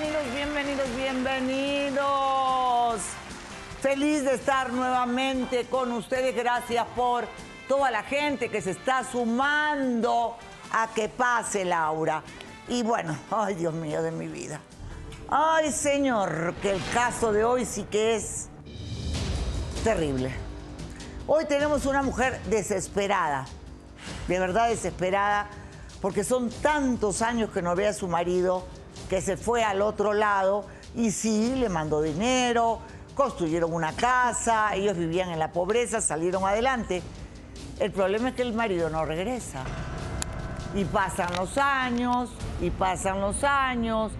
bienvenidos, bienvenidos, bienvenidos. Feliz de estar nuevamente con ustedes. Gracias por toda la gente que se está sumando a que pase Laura. Y bueno, ay Dios mío de mi vida. Ay Señor, que el caso de hoy sí que es terrible. Hoy tenemos una mujer desesperada, de verdad desesperada, porque son tantos años que no ve a su marido que se fue al otro lado y sí, le mandó dinero, construyeron una casa, ellos vivían en la pobreza, salieron adelante. El problema es que el marido no regresa. Y pasan los años, y pasan los años,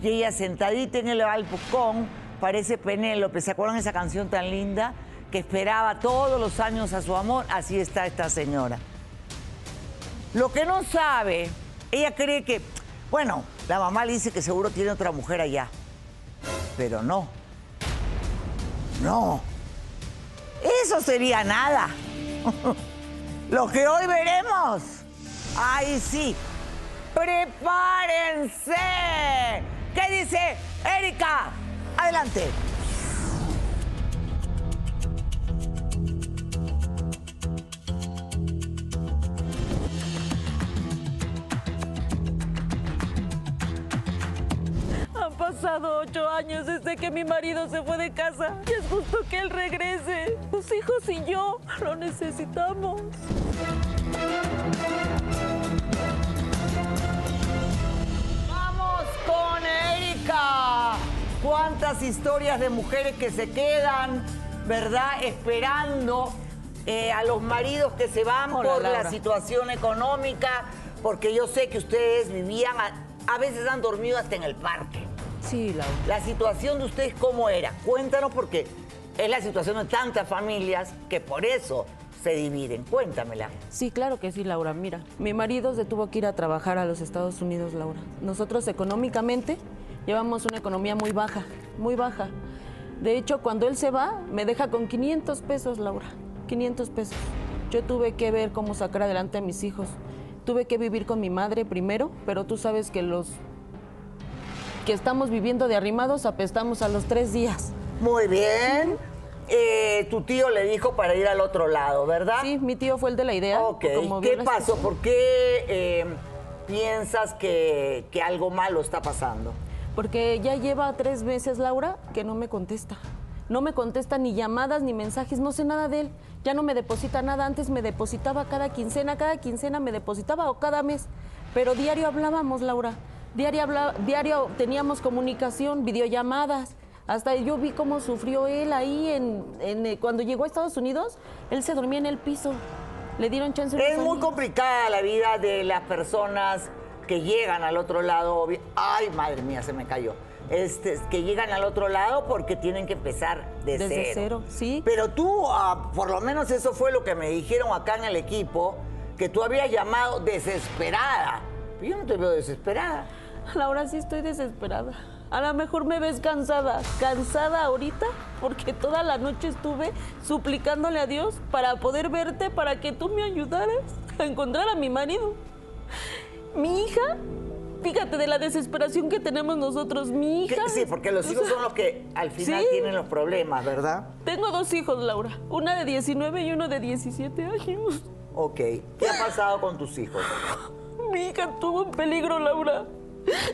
y ella sentadita en el balcón, parece Penélope, ¿se acuerdan esa canción tan linda? Que esperaba todos los años a su amor, así está esta señora. Lo que no sabe, ella cree que, bueno, la mamá le dice que seguro tiene otra mujer allá, pero no. No. Eso sería nada. Lo que hoy veremos. Ay, sí. Prepárense. ¿Qué dice Erika? Adelante. Pasado ocho años desde que mi marido se fue de casa y es justo que él regrese. Sus hijos y yo lo necesitamos. Vamos con Erika. ¿Cuántas historias de mujeres que se quedan, verdad, esperando eh, a los maridos que se van Hola, por la situación económica? Porque yo sé que ustedes vivían, a, a veces han dormido hasta en el parque. Sí, Laura. La situación de ustedes, ¿cómo era? Cuéntanos porque es la situación de tantas familias que por eso se dividen. Cuéntamela. Sí, claro que sí, Laura. Mira, mi marido se tuvo que ir a trabajar a los Estados Unidos, Laura. Nosotros económicamente llevamos una economía muy baja, muy baja. De hecho, cuando él se va, me deja con 500 pesos, Laura. 500 pesos. Yo tuve que ver cómo sacar adelante a mis hijos. Tuve que vivir con mi madre primero, pero tú sabes que los que estamos viviendo de arrimados apestamos a los tres días. Muy bien. Eh, tu tío le dijo para ir al otro lado, ¿verdad? Sí, mi tío fue el de la idea. Ok. como ¿Qué pasó? ¿Por qué eh, piensas que, que algo malo está pasando? Porque ya lleva tres meses, Laura, que no me contesta. No me contesta ni llamadas ni mensajes, no sé nada de él. Ya no me deposita nada. Antes me depositaba cada quincena, cada quincena me depositaba o cada mes. Pero diario hablábamos, Laura. Diario, habla- diario teníamos comunicación, videollamadas. Hasta yo vi cómo sufrió él ahí en, en, eh, cuando llegó a Estados Unidos. Él se dormía en el piso. Le dieron chance. Es muy complicada la vida de las personas que llegan al otro lado. Ay, madre mía, se me cayó. Este, que llegan al otro lado porque tienen que empezar de Desde cero. cero, sí. Pero tú, ah, por lo menos eso fue lo que me dijeron acá en el equipo, que tú habías llamado desesperada. Pero yo no te veo desesperada. Laura, sí estoy desesperada. A lo mejor me ves cansada, cansada ahorita, porque toda la noche estuve suplicándole a Dios para poder verte, para que tú me ayudaras a encontrar a mi marido. Mi hija, fíjate de la desesperación que tenemos nosotros, mi hija. Sí, porque los o hijos sea, son los que al final Sí. tienen los problemas, ¿verdad? Tengo dos hijos, Laura, una de 19 y uno de 17 años. Ok. ¿Qué ha pasado con tus hijos? Mi hija estuvo en peligro, Laura.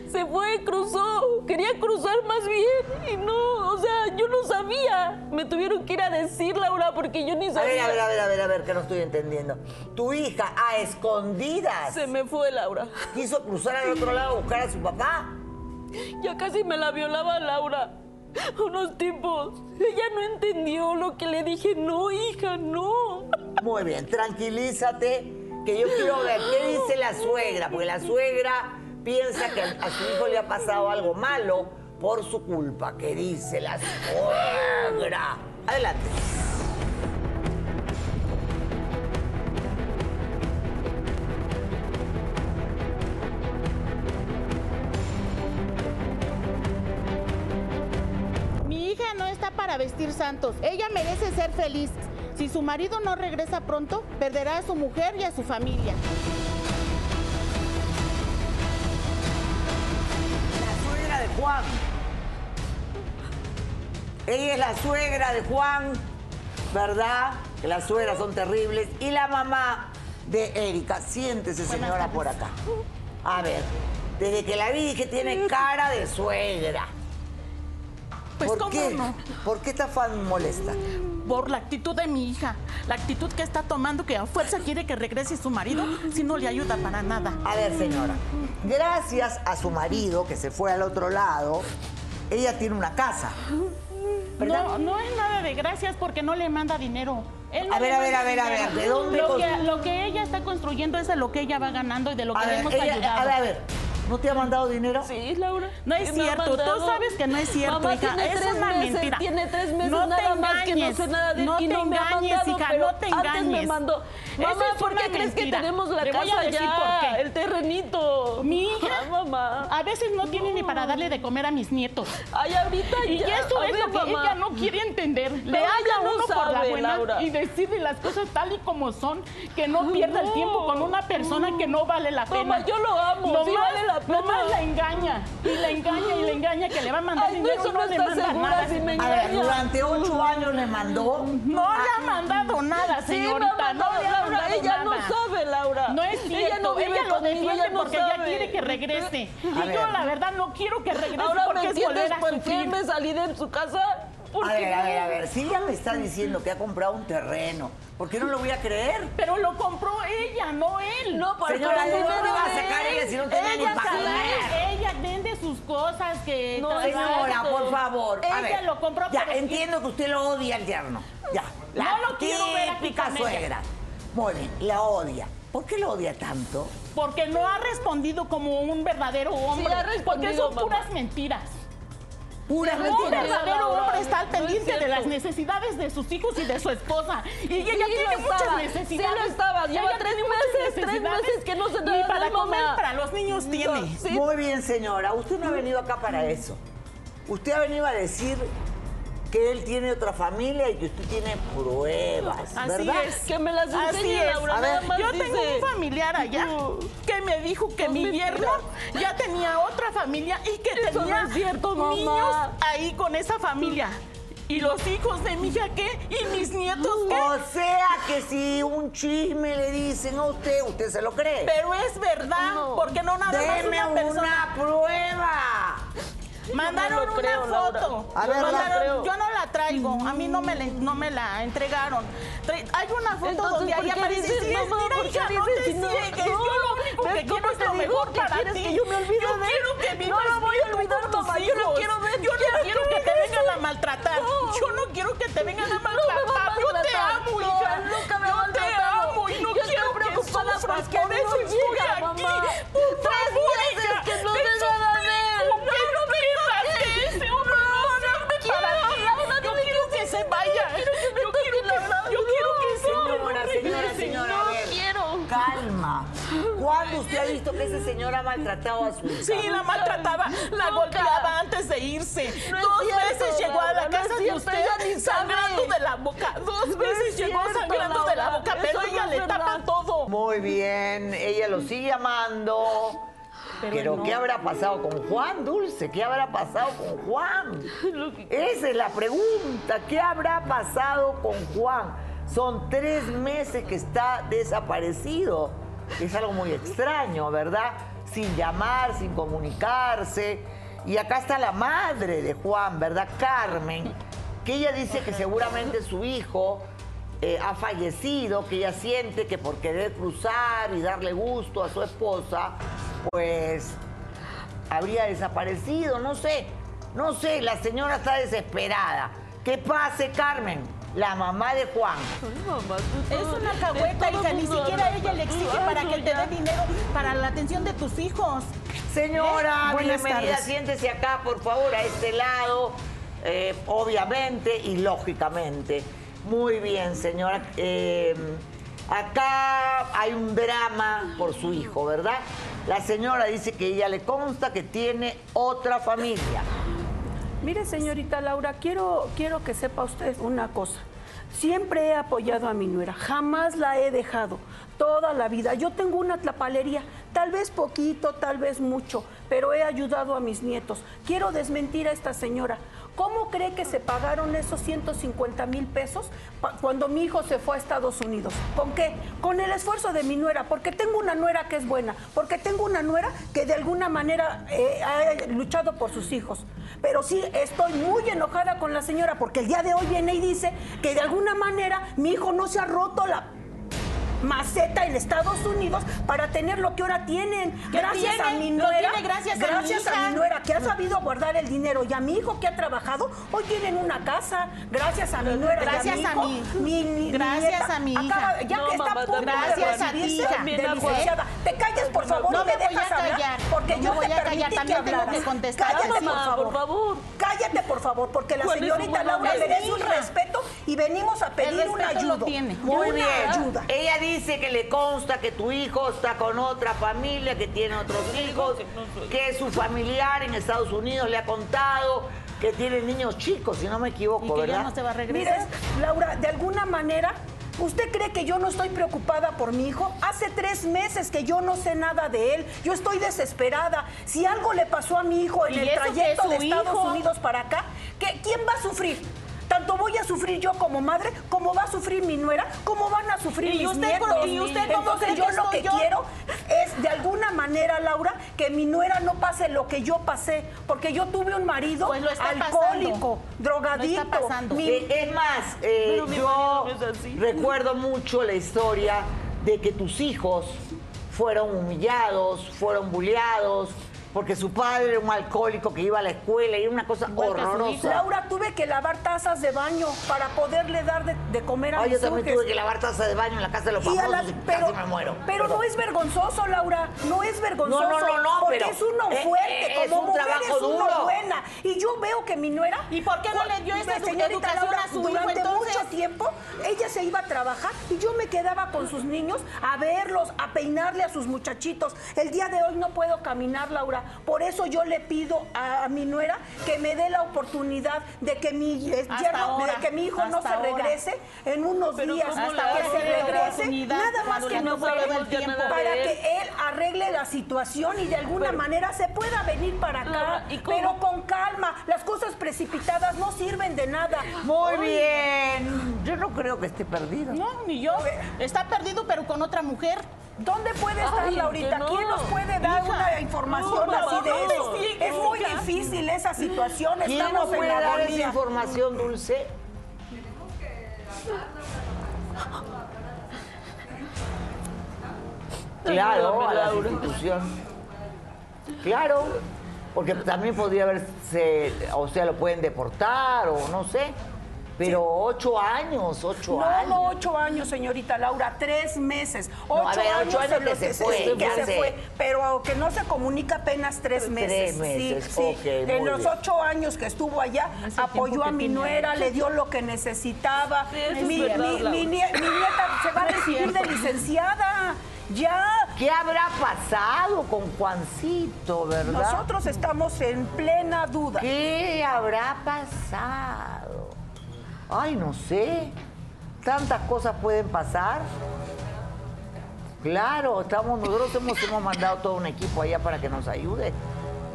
Se fue, cruzó, quería cruzar más bien y no, o sea, yo no sabía. Me tuvieron que ir a decir, Laura, porque yo ni A ver, sabía. a ver, a ver, a ver, a ver, que no estoy entendiendo. Tu hija a escondidas Se me fue, Laura. quiso cruzar al otro lado a buscar a su papá. Ya casi me la violaba Laura. Unos tipos. Ella no entendió lo que le dije. No, hija, no. Muy bien, tranquilízate, que yo quiero ver qué dice la suegra, porque la suegra piensa que a su hijo le ha pasado algo malo por su culpa. ¿Qué dice la suegra? Adelante. Mi hija no está para vestir santos. Ella merece ser feliz. Si su marido no regresa pronto, perderá a su mujer y a su familia. La suegra de Juan. Ella es la suegra de Juan, ¿verdad? Que las suegras son terribles. Y la mamá de Erika. Siéntese, señora, por acá. A ver, desde que la vi dije tiene cara de suegra. Pues ¿Por cómo qué? no. ¿Por qué está fan molesta? Por la actitud de mi hija, la actitud que está tomando que a fuerza quiere que regrese su marido si no le ayuda para nada. A ver, señora, gracias a su marido que se fue al otro lado, ella tiene una casa. ¿Verdad? No, no es nada de gracias porque no le manda dinero. Él no A ver, a ver, a ver, a ver, dinero. ¿de dónde Lo que, lo que ella está construyendo es de lo que ella va ganando y de lo que A le ver, hemos ella- ayudado. a ver, a ver, ¿no te ha mandado dinero? Sí, Laura. No es cierto, tú sabes que no es cierto, Mamá, hija, tiene es tres una meses, mentira. Tiene tres meses No te nada más que no engañes, sé nada de no y te no me ha engañes, mandado, hija, pero no te Antes me engañes. mandó. Eso Mamá, es ¿por qué crees que tenemos la Le voy a casa decir ya? por qué. El terrenito. Mi hija, Ah, mamá. a veces no tiene ni para darle de comer a mis nietos. Ay, ahorita Y ya. eso A es ver, lo que mamá. ella no quiere entender. Le habla no uno por la buena Laura. y decirle las cosas tal y como son, que no pierda el tiempo con una persona que no vale la pena. Mamá, yo lo amo, sí vale la pena. nomás la engaña y la engaña y la engaña que le va a mandar Ay, dinero no le manda nada. si me A ver, durante ocho años le mandó. No le ha mandado nada, Sí, señorita. mamá, no le ha Laura, ella nada. no sabe, Laura. No es cierto, Ella no ella lo conmigo, defiende ella porque quiere que regrese. Y A yo ver. la verdad no quiero que regrese Ahora porque me es entiendes volver a por qué me salí de su casa. A Porque ver, a ver, a ver, si ella me está diciendo que ha comprado un terreno, ¿por qué no lo voy a creer? Pero lo compró ella, no él. No, para Señora, ¿de dónde va a sacar ella si no tiene ni Ella para comer? Ella vende sus cosas que No. Señora, por favor. a Ella ver, lo compró, Ya, pero- entiendo que usted lo odia al yerno. Ya. La No lo quiero ver aquí ella. suegra. Muy bien, la odia. ¿Por qué lo odia tanto? Porque no ha respondido como un verdadero hombre. ha respondido, porque son mamá. puras mentiras. Puras Sí, Un verdadero hombre está al no es pendiente de las necesidades de sus hijos y de su esposa. Y ella Sí, tiene muchas estaba. necesidades. Sí, lo estaba. Lleva Ella tres tiene meses, tres meses que no se Ni da para de comer, para los niños tiene. No, sí. Muy bien, señora. Usted no ha venido acá para eso. Usted ha venido a decir que él tiene otra familia y que usted tiene pruebas, Así ¿verdad? es. Que me las enseñe. Laura. A nada ver, más Yo dice. tengo un familiar allá No. que me dijo que mi yerno ya tenía otra familia y que Eso tenía no es cierto, mamá. niños ahí con esa familia. ¿Y los hijos de mi hija qué? ¿Y mis nietos qué? O sea que si un chisme le dicen a usted, usted se lo cree. Pero es verdad, No. porque no nada más Deme una una, persona. prueba. Mandaron no creo, una foto. A ver, Mandaron- creo. yo no la traigo. A mí no me la, no me la entregaron. Hay una foto Entonces, donde ¿por ahí aparece. dices, Sí, mamá? mira, ¿Por qué hija, no te ciegues. No. Yo lo único ¿Ves que quiero es lo mejor que para ti. que yo me olvide Yo de quiero que No lo voy a olvidar, mamá. Yo no quiero ver- Yo no quiero que te vengan a maltratar. Yo no quiero que te vengan a maltratar. Yo te amo, hija. nunca me Yo te amo y no quiero que sufras. Por eso estoy aquí. Por Tres favor, Señora, señora, señora, a ver. quiero. Calma. ¿Cuándo usted ha visto que ese señor ha maltratado a su hija? Sí, la maltrataba, la Nunca. golpeaba antes de irse. No Dos cierto, veces llegó a la no casa de usted sangrando de la boca. Dos No veces es llegó cierto, sangrando de la boca, pero no ella le tapa todo. Muy bien, ella lo sigue amando. Pero, no. ¿qué habrá pasado con Juan, Dulce? ¿Qué habrá pasado con Juan? Esa es la pregunta. ¿Qué habrá pasado con Juan? Son tres meses que está desaparecido. Es algo muy extraño, ¿verdad? Sin llamar, sin comunicarse. Y acá está la madre de Juan, ¿verdad? Carmen, que ella dice que seguramente su hijo eh, ha fallecido, que ella siente que por querer cruzar y darle gusto a su esposa, pues habría desaparecido, no sé, no sé, la señora está desesperada. ¿Qué pase, Carmen? La mamá de Juan. Es una cahueta, hija, ni siquiera ella le exige para que te dé dinero para la atención de tus hijos. Señora, ¿Eh? Bienvenida, siéntese acá, por favor, a este lado, eh, obviamente y lógicamente. Muy bien, señora. Eh, acá hay un drama por su hijo, ¿verdad? La señora dice que ella le consta que tiene otra familia. Mire, señorita Laura, quiero, quiero que sepa usted una cosa. Siempre he apoyado a mi nuera, jamás la he dejado, toda la vida. Yo tengo una tlapalería, tal vez poquito, tal vez mucho, pero he ayudado a mis nietos. Quiero desmentir a esta señora. ¿Cómo cree que se pagaron esos 150 mil pesos cuando mi hijo se fue a Estados Unidos? ¿Con qué? Con el esfuerzo de mi nuera, porque tengo una nuera que es buena, porque tengo una nuera que de alguna manera eh, ha luchado por sus hijos. Pero sí estoy muy enojada con la señora, porque el día de hoy viene y dice que de alguna manera mi hijo no se ha roto la maceta en Estados Unidos para tener lo que ahora tienen. ¿Qué Gracias a mi nuera. tiene gracias a mi gracias a mi nuera que ha sabido guardar el dinero y a mi hijo que ha trabajado, hoy tienen una casa. Gracias a mi nuera Gracias y a a mi hijo. mi- mi gracias nieta a mi acaba- hija. ya No, que está mamá, a punto de gracias a ti, hija. Te calles, por favor, No y me me voy a dejas hablar, callar, porque no yo me voy te a callar, permití también que tengo que contestar. Cállate, Mamá, por favor. por favor. Cállate, por favor, porque la ¿Cuál es su señorita? Laura merece mi un respeto y venimos a pedir una ayuda. Muy Una bien. ayuda. Ella dice que le consta que tu hijo está con otra familia, que tiene otros hijos, que su familiar en Estados Unidos le ha contado que tiene niños chicos, si no me equivoco, Y que ¿verdad? ya no se va a regresar. Mire, Laura, de alguna manera, ¿usted cree que yo no estoy preocupada por mi hijo? Hace tres meses que yo no sé nada de él. Yo estoy desesperada. Si algo le pasó a mi hijo en ¿Y el trayecto de Estados hijo? Unidos para acá, ¿qué- ¿quién va a sufrir? Tanto voy a sufrir yo como madre, como va a sufrir mi nuera, como van a sufrir ¿Y mis usted nietos. y usted cómo Entonces cree yo que lo que yo? quiero es de alguna manera, Laura, que mi nuera no pase lo que yo pasé, porque yo tuve un marido Pues lo está alcohólico, pasando. drogadito. Lo está pasando. Mi- Eh, es más, eh, yo no recuerdo mucho la historia de que tus hijos fueron humillados, fueron bulleados, porque su padre era un alcohólico que iba a la escuela y era una cosa horrorosa. Laura, tuve que lavar tazas de baño para poderle dar de, de comer a Ay, yo mis también hijos. tuve que lavar taza de baño en la casa de los Y a famosos las- y pero, casi me muero. pero no es vergonzoso, Laura, no es vergonzoso. No, no, no, no, porque pero es uno es- fuerte, es como un mujer trabajo es uno duro. buena. Y yo veo que mi nuera... ¿Y por qué no le dio esa educación Laura, a su hijo, durante entonces? mucho tiempo ella se iba a trabajar y yo me quedaba con sus niños a verlos, a peinarle a sus muchachitos. El día de hoy no puedo caminar, Laura. Por eso yo le pido a, a mi nuera que me dé la oportunidad de que mi Hasta yerno- ahora, de que mi hijo no hasta se ahora. regrese en unos Pero días, ¿cómo que se regrese, nada más que no no puede todo el sabemos ya tiempo. para que él arregle la situación y de alguna Pero- manera se pueda venir para acá, Laura, ¿y cómo? pero con calma. Las cosas precipitadas no sirven de nada. Muy bien. Yo no creo que esté perdido. No, ni yo. Está perdido, pero con otra mujer. ¿Dónde puede estar Ay, Laurita? no. ¿Quién nos puede dar Hija, una información no, así de no, eso? sí, Es muy difícil esa situación. ¿Quién nos Estamos en puede la dar esa información, Dulce? Claro, Ayúdame, a la institución. Claro, porque también podría haberse, o sea, lo pueden deportar o no sé. Pero ocho años, ocho No, años. no ocho años, señorita Laura, tres meses. No, Ocho a ver, años ocho años en los que se fue, que se fue, pero que no se comunica apenas tres meses. meses, Sí, sí. en los bien. ocho años que estuvo allá, Ese apoyó a mi nuera, le dio lo que necesitaba. Sí, eso es mi, verdad, mi nieta se va a recibir de licenciada. Ya. ¿Qué habrá pasado con Juancito, verdad? Nosotros estamos en plena duda. ¿Qué habrá pasado? Ay, no sé. Tantas cosas pueden pasar. Claro, estamos, nosotros hemos, hemos mandado todo un equipo allá para que nos ayude.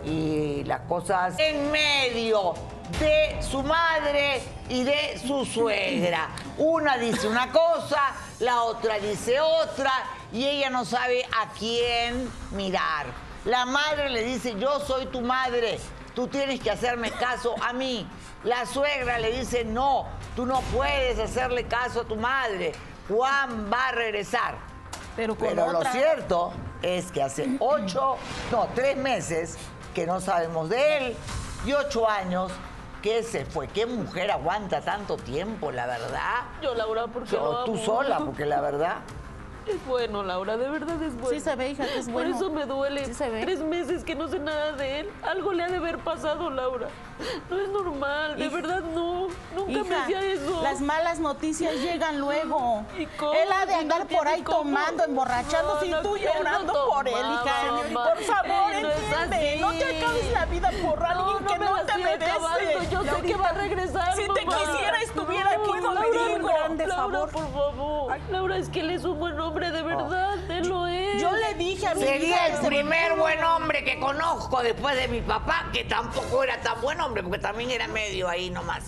Y las cosas en medio de su madre y de su suegra. Una dice una cosa, la otra dice otra, y ella no sabe a quién mirar. La madre le dice, yo soy tu madre, tú tienes que hacerme caso a mí. La suegra le dice, no, tú no puedes hacerle caso a tu madre. Juan va a regresar. Pero con Pero lo cierto es que hace ocho, no, tres meses que no sabemos de él y ocho años que se fue. ¿Qué mujer aguanta tanto tiempo, la verdad? Yo, Laura, porque O lo tú sola, porque la verdad. Es bueno, Laura, de verdad es bueno. Sí se ve, hija, que es bueno. Por eso me duele. Sí se ve. Tres meses que no sé nada de él. Algo le ha de haber pasado, Laura. No es normal, de Hija. verdad no. Nunca me hacía eso. las malas noticias llegan luego. ¿Y cómo? Él ha de no andar por ahí cómo. tomando, emborrachándose No, y tú llorando por él, hija. Por favor, Él entiende. No, te acabes la vida por alguien que no te merece. acabando. Yo sé que va a regresar, Si te quisiera, estuviera aquí Laura, por favor. Laura, es que él es un buen hombre, de verdad, él lo es. Yo le dije a mi Sería hija el primer buen hombre que conozco después de mi papá, que tampoco era tan buen hombre, porque también era medio ahí nomás.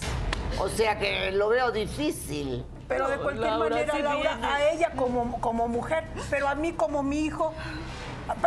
O sea que lo veo difícil. Pero de cualquier Laura, manera, sí Laura, viene. a ella como, como mujer, pero a mí como mi hijo,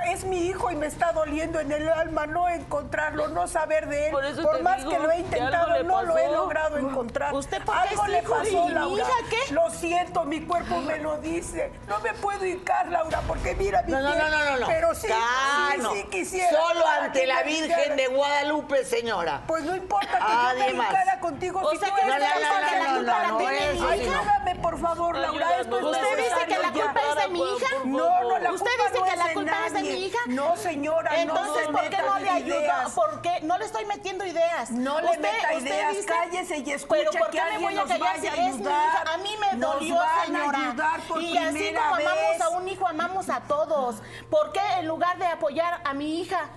es mi hijo y me está doliendo en el alma no encontrarlo, no saber de él. Por eso más digo que lo he intentado, no lo he logrado encontrar. ¿Usted por qué Algo es le hijo? pasó, ¿Y mi Laura. hija qué? Lo siento, mi cuerpo me lo dice. No me puedo hincar, Laura, porque mira mi No, no, no, no, no, no. Pero sí, sí, no. sí quisiera. Solo ante la Virgen de Guadalupe, señora. Pues no importa que Ah, yo me hincara contigo. O si sea tú que eres no, dice no, que la no, culpa no, la no, tiene mi hija. no. Ayúdame, por favor, Laura. Esto es ¿Usted dice que la culpa es de mi hija? No, no, la ¿Usted culpa dice no que es la de de mi hija? No, señora, Entonces, no ¿por qué no le ayuda? ideas. ¿Por qué? No le estoy metiendo ideas. No le meta ideas, cállese y escuche Pero ¿por que qué me voy a callar si es mi hija? A mí me dolió, señora. y así como amamos a un hijo, amamos a todos. ¿Por qué en lugar de apoyar a mi hija,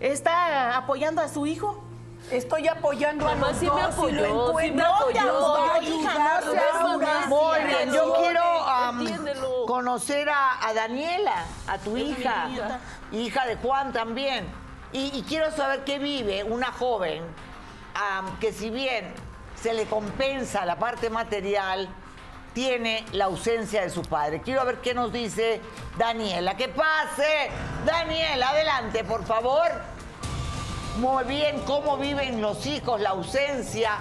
está apoyando a su hijo? Estoy apoyando a Mamá, los sí me dos, si apoyó, lo sí me apoyó, nos va a hija, ayudar, no seas Laura. Muy bien, yo quiero Entiéndelo. conocer a, a Daniela, a tu hija, nieta. hija de Juan también. Y, y quiero saber qué vive una joven am, que si bien se le compensa la parte material, tiene la ausencia de su padre. Quiero ver qué nos dice Daniela. ¡Que pase! Daniela, adelante, por favor. Muy bien, cómo viven los hijos la ausencia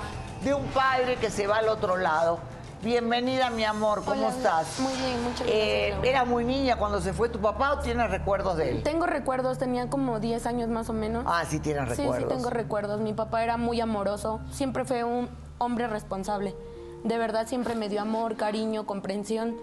de un padre que se va al otro lado. Bienvenida, mi amor, ¿cómo Hola, estás? muy bien, muchas gracias, Eh, Laura. ¿Era muy niña cuando se fue tu papá o tienes recuerdos de él? Tengo recuerdos, tenía como 10 años más o menos. Ah, sí tienes Sí, recuerdos. sí tengo recuerdos. Mi papá era muy amoroso, siempre fue un hombre responsable. De verdad siempre me dio amor, cariño, comprensión.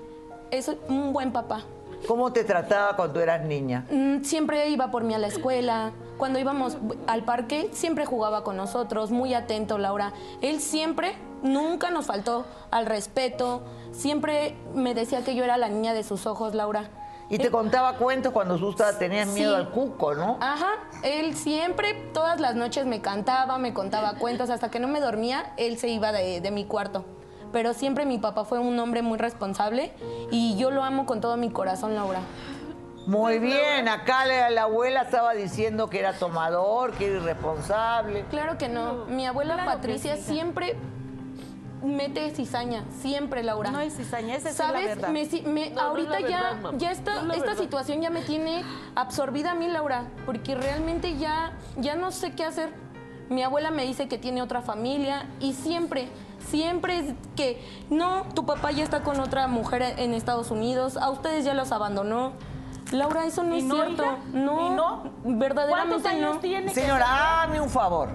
Es un buen papá. ¿Cómo te trataba cuando eras niña? Mm, Siempre iba por mí a la escuela. Cuando íbamos al parque, siempre jugaba con nosotros, muy atento, Laura. Él siempre, nunca nos faltó al respeto. Siempre me decía que yo era la niña de sus ojos, Laura. Y te contaba cuentos cuando tú tenías Sí. miedo al cuco, ¿no? Ajá, él siempre, todas las noches me cantaba, me contaba cuentos, hasta que no me dormía, él se iba de, de mi cuarto. Pero siempre mi papá fue un hombre muy responsable y yo lo amo con todo mi corazón, Laura. Muy bien, acá la, la abuela estaba diciendo que era tomador, que era irresponsable. Claro que no, mi abuela Claro Patricia sí, siempre mete cizaña, siempre, Laura. No es cizaña, esa es la ¿Sabes? verdad. Me, si- me- No, no es ahorita la ya, verdad, ya No es esta situación ya me tiene absorbida a mí, Laura, porque realmente ya, ya no sé qué hacer. Mi abuela me dice que tiene otra familia y siempre, siempre es que no, tu papá ya está con otra mujer en Estados Unidos, a ustedes ya los abandonó. Laura, eso no ¿Y es no, cierto. hija? No, ¿Y no? verdaderamente ¿Cuántos años no. tiene? que Señora, hágame un favor.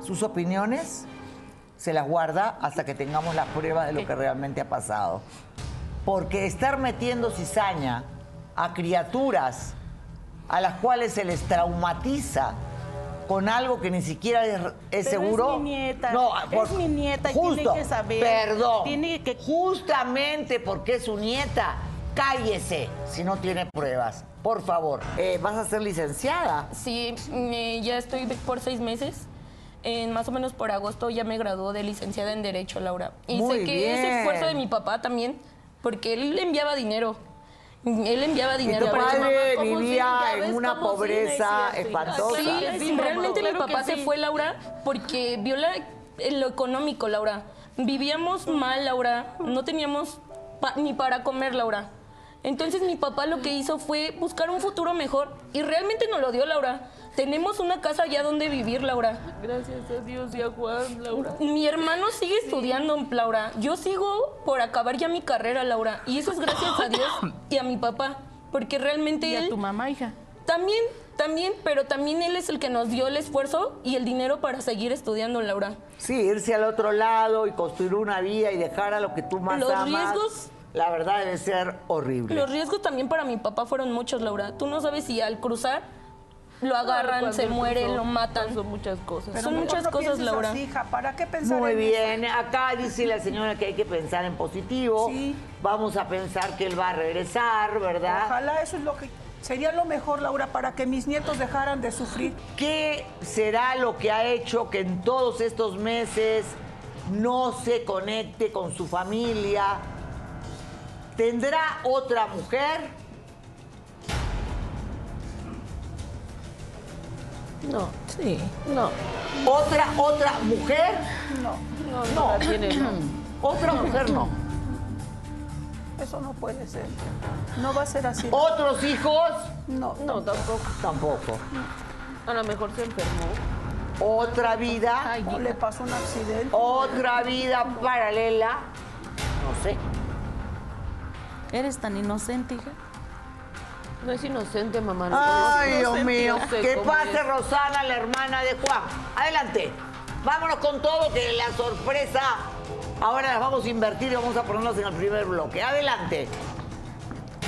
Sus opiniones se las guarda hasta que tengamos las pruebas de lo que realmente ha pasado. Porque estar metiendo cizaña a criaturas a las cuales se les traumatiza con algo que ni siquiera es, es Pero seguro. es mi nieta, No, es mi nieta y tiene justo, que saber, Perdón. tiene que- Justamente porque es su nieta, cállese si no tiene pruebas. Por favor, Eh, vas a ser licenciada. Sí, me- ya estoy por seis meses. En más o menos por agosto ya me graduó de licenciada en Derecho, Laura. Y Muy sé que es bien. esfuerzo de mi papá también, porque él le enviaba dinero. Él enviaba Y dinero tu para padre vivía en una sí, pobreza espantosa. Sí, Claro que sí, realmente claro mi papá se fue, Laura, porque vio la- lo económico, Laura. Vivíamos mal, Laura. No teníamos pa- ni para comer, Laura. Entonces mi papá lo que hizo fue buscar un futuro mejor y realmente nos lo dio, Laura. Tenemos una casa allá donde vivir, Laura. Gracias a Dios y a Juan, Laura. Mi hermano sigue estudiando, Laura. Yo sigo por acabar ya mi carrera, Laura. Y eso es gracias a Dios y a mi papá. Porque realmente Y él... a tu mamá, hija. También, también, pero también él es el que nos dio el esfuerzo y el dinero para seguir estudiando, Laura. Sí, irse al otro lado y construir una vida y dejar a lo que tú más Los amas. riesgos- La verdad debe ser horrible. Los riesgos también para mi papá fueron muchos, Laura. Tú no sabes si al cruzar lo agarran, se muere, lo matan. pasó muchas cosas. Pero Son muchas no cosas, Laura. así, hija, ¿para qué pensar Muy en eso? bien, acá dice la señora que hay que pensar en positivo. Sí. Vamos a pensar que él va a regresar, ¿verdad? Ojalá eso es lo que sería lo mejor, Laura, para que mis nietos dejaran de sufrir. ¿Qué será lo que ha hecho que en todos estos meses no se conecte con su familia, ¿tendrá otra mujer? No, sí, no. ¿Otra, otra mujer? No, No, no, tiene, no. Otra mujer no. eso no puede ser. No va a ser así. ¿Otros hijos? No, No, tampoco. Tampoco. A lo mejor se enfermó. ¿Otra vida? no le pasó un accidente. ¿Otra vida paralela? No sé. Eres tan inocente, hija. No es inocente, mamá. no, Ay, no Dios mío. Que pase es. Rosana, la hermana de Juan. Adelante. Vámonos con todo, que la sorpresa ahora las vamos a invertir y vamos a ponernos en el primer bloque. Adelante.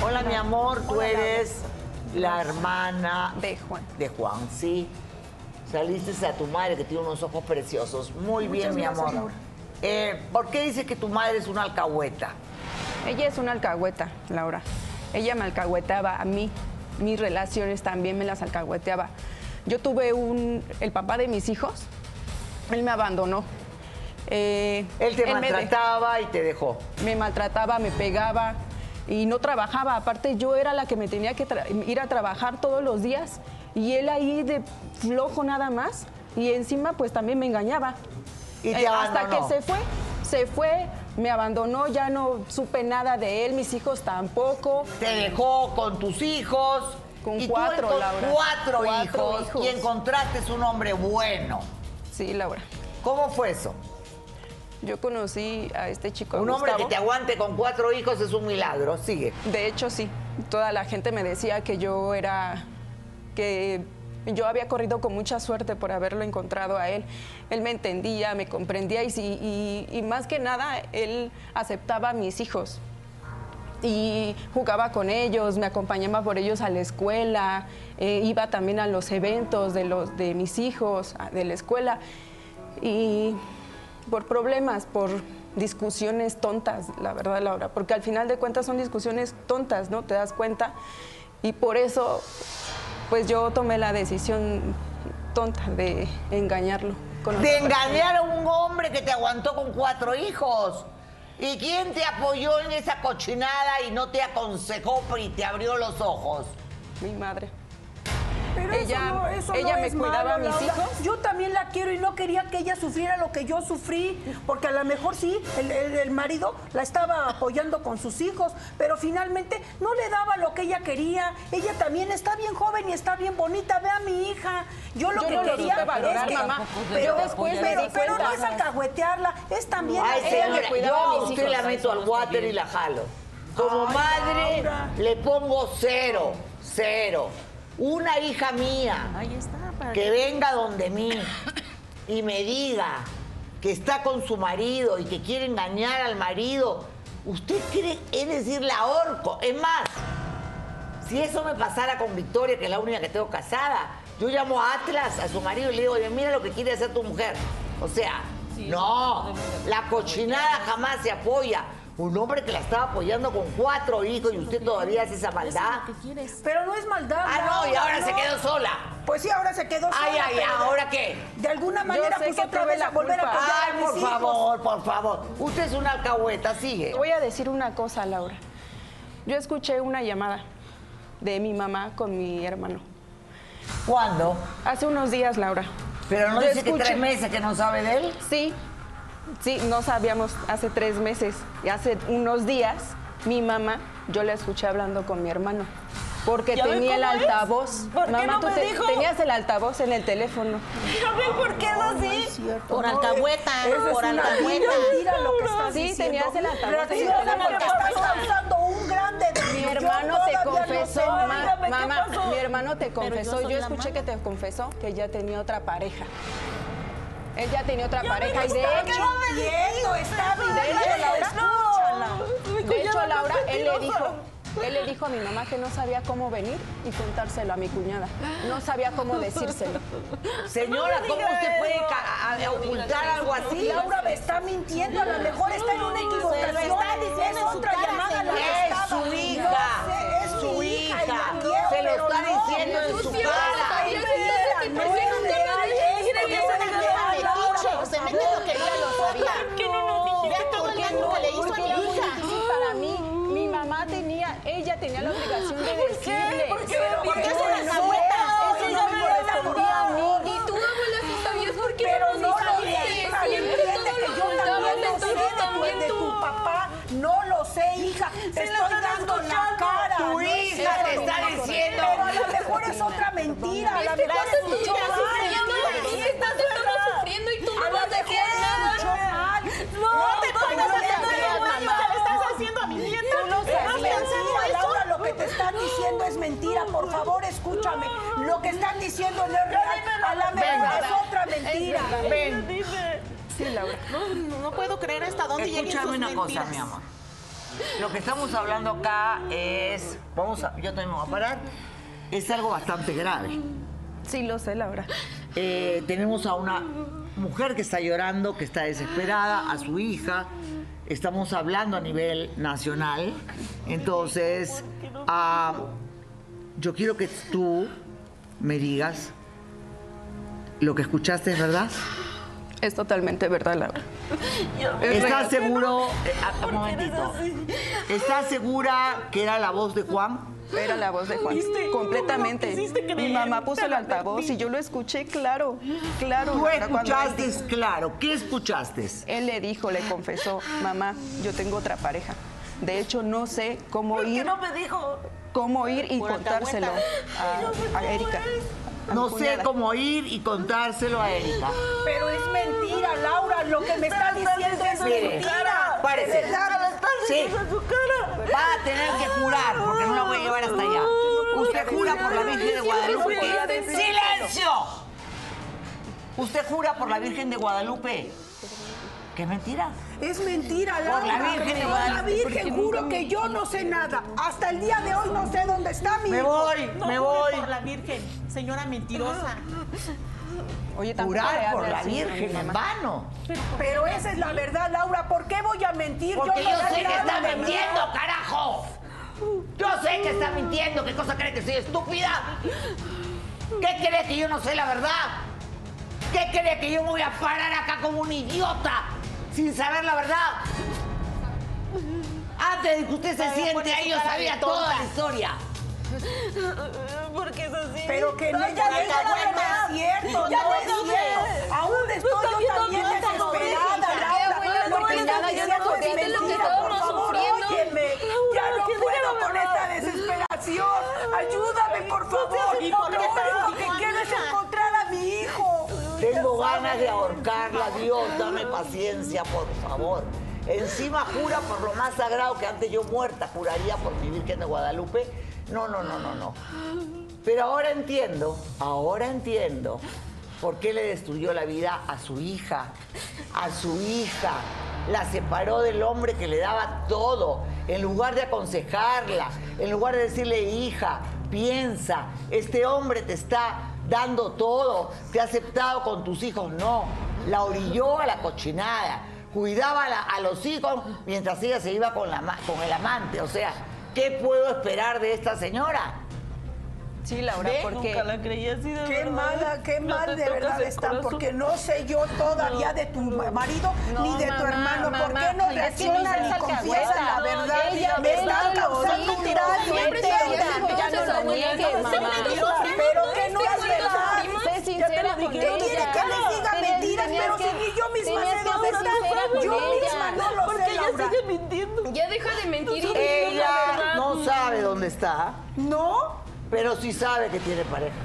Hola, mi amor. Tú eres la hermana De Juan. de Juan, sí. Saliste a tu madre que tiene unos ojos preciosos. Muy bien, mi amor. Laura. Eh, ¿Por qué dices que tu madre es una alcahueta? Ella es una alcahueta, Laura. Ella me alcahueteaba a mí. Mis relaciones también me las alcahueteaba. Yo tuve un. El papá de mis hijos, él me abandonó. Eh, Él te maltrataba y te dejó. me maltrataba, me pegaba y no trabajaba. Aparte yo era la que me tenía que ir a trabajar todos los días y él ahí de flojo nada más y encima pues también me engañaba. Y te Eh, hasta que se fue, se fue, me abandonó, ya no supe nada de él, mis hijos tampoco. Te dejó con tus hijos. Con y cuatro, Laura. cuatro, Cuatro hijos, hijos. Y encontraste un hombre bueno. Sí, Laura. ¿Cómo fue eso? Yo conocí a este chico. Un hombre que te aguante con cuatro hijos es un milagro. Sigue. De hecho, sí. Toda la gente me decía que yo era, que yo había corrido con mucha suerte por haberlo encontrado a él. Él me entendía, me comprendía y, y, y más que nada, él aceptaba a mis hijos. Y jugaba con ellos, me acompañaba por ellos a la escuela, eh, iba también a los eventos de, los, de mis hijos, de la escuela. Y por problemas, por discusiones tontas, la verdad, Laura, porque al final de cuentas son discusiones tontas, ¿no? Te das cuenta. Y por eso, pues yo tomé la decisión tonta de engañarlo. con De engañar a un hombre que te aguantó con cuatro hijos. ¿Y quién te apoyó en esa cochinada y no te aconsejó y te abrió los ojos? Mi madre. Pero Ella- eso no, eso ella no me es cuidaba a malo, mis Laura. hijos. Yo también la quiero y no quería que ella sufriera lo que yo sufrí, porque a lo mejor sí, el, el- el marido la estaba apoyando con sus hijos, pero finalmente no le daba lo que ella quería. Ella también está bien joven y está bien bonita. Ve a mi hija. Yo lo Yo que no lo quería supe valorar, es que, mamá. Pero Yo después me pero, di pero no es alcahuetearla, es también Ay, ella señora, me cuidaba yo a a mis usted hijos, la meto al water y la jalo. Como Ay, madre Laura. le pongo cero, cero. Una hija mía Ahí está. Para que venga donde mí y me diga que está con su marido y que quiere engañar al marido, ¿usted cree, es decir, la ahorco? Es más, si eso me pasara con Victoria, que es la única que tengo casada, yo llamo a Atlas, a su marido, y le digo, oye, mira lo que quiere hacer tu mujer. O sea, no, la cochinada jamás se apoya. Un hombre que la estaba apoyando con cuatro hijos y usted todavía hace esa maldad. ¿Qué quieres? Pero no es maldad. Ah, no, y Laura, ahora se quedó sola. Pues sí, ahora se quedó sola. Ay, ay, ¿ahora qué? De alguna manera pues que otra vez la a volver a apoyar a Ay, mis por hijos. favor, por favor. Usted es una alcahueta, sigue. Te voy a decir una cosa, Laura. Yo escuché una llamada de mi mamá con mi hermano. ¿Cuándo? Hace unos días, Laura. Pero no Yo dice que tres meses que no sabe de él. Sí, sí, no sabíamos hace tres meses y hace unos días mi mamá, yo la escuché hablando con mi hermano. Porque ¿Ya ven tenía el es? altavoz. ¿Por qué mamá, no tú me te- dijo? tenías el altavoz en el teléfono. ¿Ya ven por qué es así? Por alcahueta, es por alcahueta. mentira lo que estás Sí, diciendo. tenías el altavoz en el teléfono. porque estás causando un grande daño. Mi hermano te confesó, sé. ma- Dígame, ¿qué mamá, mi hermano te confesó, yo, escuché que te confesó que ya tenía otra pareja. Él ya tenía otra pareja y de Está hecho, mintiendo, está de hecho, Laura, escúchala. de hecho, Laura, él le dijo, él le dijo a mi mamá que no sabía cómo venir y contárselo a mi cuñada. No sabía cómo decírselo. Señora, ¿cómo usted puede ca- a- a- ocultar algo así? Laura me está mintiendo, a lo mejor está en una equivocación. está diciendo es otra cara, llamada la que Es su No hija, sé, es su hija Se lo está diciendo en su cara. Ella, ella tenía la obligación de decirle. ¿Por qué? ¿Por qué se no las abuela? yo Ella no me me respondía a mí. Y tú, abuela, sí sabías por qué Pero no lo Siempre todo que lo sé entonces también de tu tú. papá. No lo sé, hija. Te estoy dando la cara. Tu es hija te está diciendo. Pero a lo mejor es otra mentira. A lo mejor Estás escuchó tú mal. sufriendo, ¿viste? Estás tú sufriendo y tú A no lo vas a decir mejor escuchó nada. mal. No te pongas a hacer sabías, lo mismo que le estás haciendo a mi nieto. Tú lo ¿No estás sabías. haciendo Mira, eso? Laura, lo que te están diciendo es mentira. Por favor, escúchame. Lo que están diciendo no es real. A lo mejor es otra mentira. Ven. Sí, Laura. No, puedo creer hasta dónde lleguen sus Escúchame una cosa, mi amor. Lo que estamos hablando acá es. Vamos a. Yo también me voy a parar. Es algo bastante grave. Sí, lo sé, Laura. Eh, tenemos a una mujer que está llorando, que está desesperada, a su hija. Estamos hablando a nivel nacional. Entonces, ah, yo quiero que tú me digas lo que escuchaste, ¿es verdad? Es totalmente verdad, Laura. Es ¿Estás seguro? eh, ah, un momentito. ¿Estás segura que era la voz de Juan? Era la voz de Juan. Completamente. Mi mamá puso el altavoz y yo lo escuché claro, claro. Tú escuchaste, dijo- claro. ¿Qué escuchaste? Él le dijo, le confesó, mamá, yo tengo otra pareja. De hecho, no sé cómo ir, no me dijo? cómo ir y Por contárselo a, a Erika. No sé cómo ir y contárselo a Erika. Pero es mentira, Laura. Lo que me está diciendo es mentira. verdad. Sí. Va a tener que jurar, porque no la voy a llevar hasta allá. Usted jura por la Virgen de Guadalupe. ¡Silencio! Usted jura por la Virgen de Guadalupe que es mentira. Es mentira, la Laura. Virgen de Por Guadalupe, la Virgen, juro que yo no sé nada. Hasta el día de hoy no sé dónde está mi Me hijo. voy, No me jure voy. por la Virgen, señora mentirosa. Oye, tampoco le Jurar por hable la así a mi Virgen en mamá. vano. Pero esa es la verdad, Laura. ¿Por qué voy a mentir? Porque no yo sé sé que nada está de mintiendo, nada. carajo. Yo sé que está mintiendo. ¿Qué cosa cree que soy estúpida? ¿Qué cree que yo no sé la verdad? ¿Qué cree que yo me voy a parar acá como un idiota sin saber la verdad? Antes de que usted se siente ahí, yo sabía toda la historia. Porque es así. Pero que no, ya ya no es cierto, Ya no es cierto. Aún estoy yo también no desesperada. Laura. abuela, Lo no que es estás nada, yo no es lo que estábamos favor, sufriendo. óyeme. Ya no puedo con esta desesperación. Ayúdame, por favor. ¿Y por dijo, que quiero es Ana? Tengo ganas de ahorcarla, Dios, dame paciencia, por favor. Encima jura por lo más sagrado que antes yo muerta juraría por mi Virgen de Guadalupe. No, no, no, no, no. Pero ahora entiendo, ahora entiendo por qué le destruyó la vida a su hija, a su hija. La separó del hombre que le daba todo. En lugar de aconsejarla, en lugar de decirle, hija, piensa, este hombre te está dando todo, te ha aceptado con tus hijos. No, la orilló a la cochinada, cuidaba a, los hijos mientras ella se iba con, la, con el amante. O sea, ¿qué puedo esperar de esta señora? Sí, Laura, porque Nunca la creí así de Qué verdad. mala, qué No mal te de verdad corazón. porque no sé yo todavía de tu marido No, ni de tu mamá, hermano. ¿Por mamá, qué no no ni seas confiesan la verdad? Ella Me están verdad, causando un pero Ya lo que no Es verdad. Sé sincera con ¿Qué quiere que les diga mentiras? Pero que- si ni yo misma sé está. Yo misma no lo Porque sé, ella Laura. sigue mintiendo. Ya deja de mentir Ella no sabe dónde está, ¿No? Pero sí sabe que tiene pareja.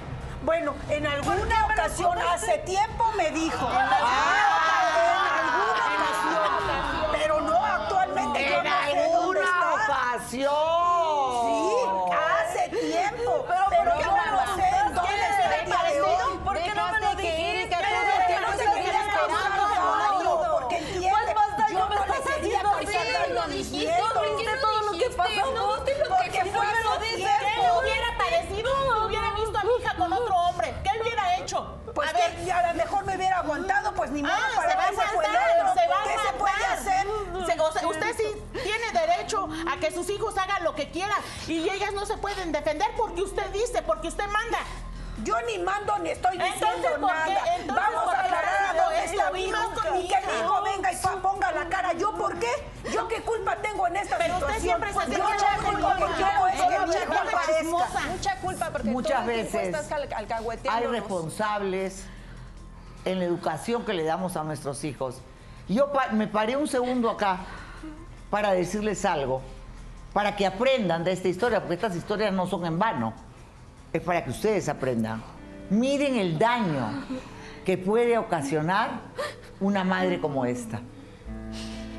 Bueno, en alguna ocasión, hace tiempo me dijo. Ah. en alguna ocasión. Pero no actualmente. yo En no alguna ocasión. Sí, hace tiempo. Pero, Pero, ¿por qué yo no no lo sé en dónde ¿Quién está es el día de hoy. ¿Por qué no me lo Dejaste que dijiste? Erika ¿Por tuvo qué que no no te se querías quería casar? daño, porque entiende, ¿Cuál más daño yo me no le estás quería haciendo? causar Sí, daño lo a mis dijiste, nietos. ¿por qué ¿Viste no todo lo que dijiste? pasamos? No, ¿viste lo Porque que fue pasó? lo ¿Qué tiempo. le hubiera parecido si hubiera visto a mi hija con otro hombre? ¿Qué hubiera hecho? Pues a ver, que a lo mejor me hubiera aguantado, pues ni modo, Ah, para se va a qué se va a ¿Qué se puede hacer? Se- o sea, usted sí tiene derecho a que sus hijos hagan lo que quieran y ellas no se pueden defender porque usted dice, porque usted manda. Yo ni mando ni estoy diciendo nada. Vamos ¿por a aclarar ¿dónde es está mi hijo? Y que mi hijo venga y ponga la cara. ¿Yo por qué? ¿Yo qué culpa tengo en esta Pero usted situación? siempre se Yo lo mucha único culpa, que mucha quiero es que culpa, mi mucha hijo culpa, aparezca. chismosa. Mucha culpa porque Muchas todo el tiempo veces Hay responsables en la educación que le damos a nuestros hijos. Yo pa- me paré un segundo acá para decirles algo, para que aprendan de esta historia, porque estas historias no son en vano. Es para que ustedes aprendan. Miren el daño que puede ocasionar una madre como esta.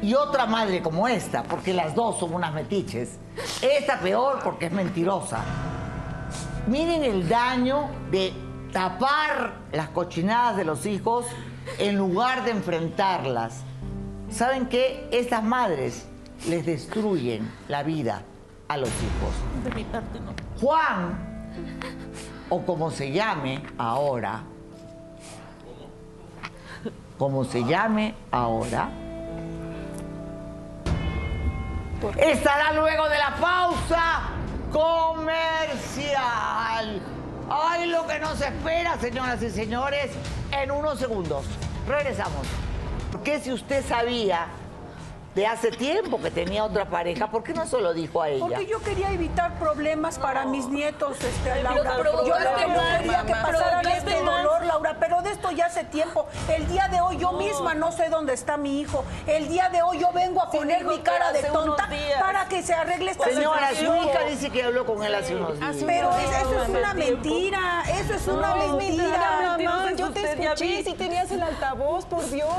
Y otra madre como esta, porque las dos son unas metiches. Esta peor porque es mentirosa. Miren el daño de tapar las cochinadas de los hijos en lugar de enfrentarlas. ¿Saben qué? Estas madres les destruyen la vida a los hijos. De mi parte no. Juan, o como se llame ahora, como se llame ahora, estará luego de la pausa comercial. Ay, lo que nos espera, señoras y señores, en unos segundos. Regresamos. Porque si usted sabía de hace tiempo que tenía otra pareja, ¿por qué no se lo dijo a ella? Porque yo quería evitar problemas para mis nietos, este, Laura. pero yo no quería que pasaran este dolor, Laura, pero de esto ya hace tiempo. El día de hoy yo misma no sé dónde está mi hijo. El día de hoy yo vengo a Sí, poner mi cara de tonta para que se arregle esta Señora, su situación. hija dice que habló con él hace unos días. Pero es- eso es una mentira, eso es una mentira. Yo te escuché si tenías el altavoz, por Dios.